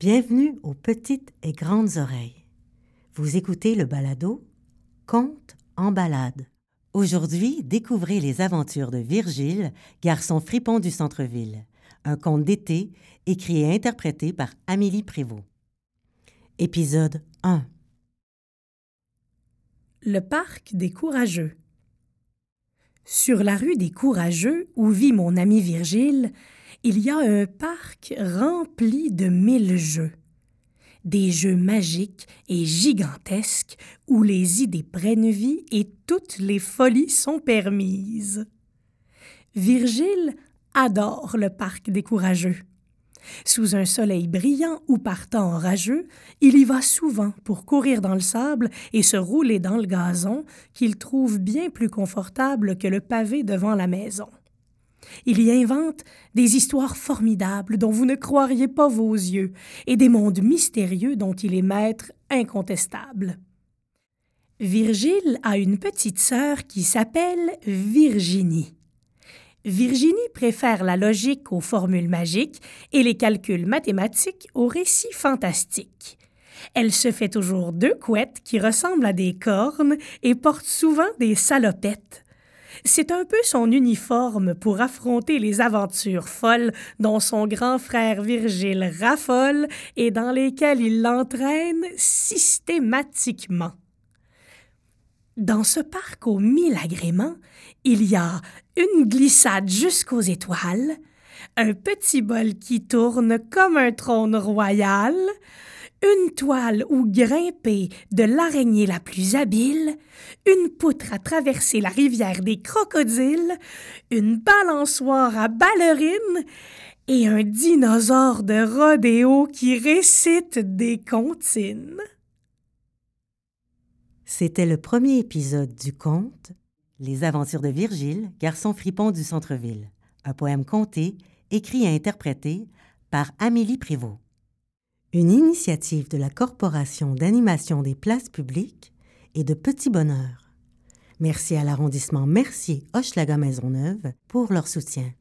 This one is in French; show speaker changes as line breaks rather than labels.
Bienvenue aux petites et grandes oreilles. Vous écoutez le balado Conte en balade. Aujourd'hui, découvrez les aventures de Virgile, garçon fripon du centre-ville, un conte d'été écrit et interprété par Amélie Prévost. Épisode 1
Le parc des courageux. Sur la rue des courageux, où vit mon ami Virgile, il y a un parc rempli de mille jeux. Des jeux magiques et gigantesques où les idées prennent vie et toutes les folies sont permises. Virgile adore le parc des courageux. Sous un soleil brillant ou par temps orageux, il y va souvent pour courir dans le sable et se rouler dans le gazon qu'il trouve bien plus confortable que le pavé devant la maison. Il y invente des histoires formidables dont vous ne croiriez pas vos yeux et des mondes mystérieux dont il est maître incontestable. Virgile a une petite sœur qui s'appelle Virginie. Virginie préfère la logique aux formules magiques et les calculs mathématiques aux récits fantastiques. Elle se fait toujours deux couettes qui ressemblent à des cornes et porte souvent des salopettes. C'est un peu son uniforme pour affronter les aventures folles dont son grand frère Virgile raffole et dans lesquelles il l'entraîne systématiquement. Dans ce parc aux mille agréments, il y a une glissade jusqu'aux étoiles, un petit bol qui tourne comme un trône royal, une toile où grimper de l'araignée la plus habile, une poutre à traverser la rivière des crocodiles, une balançoire à ballerines et un dinosaure de rodéo qui récite des comptines.
C'était le premier épisode du conte Les aventures de Virgile, garçon fripon du centre-ville, un poème conté, écrit et interprété par Amélie Prévost une initiative de la Corporation d'animation des places publiques et de Petit Bonheur. Merci à l'arrondissement Mercier Hochelaga Maisonneuve pour leur soutien.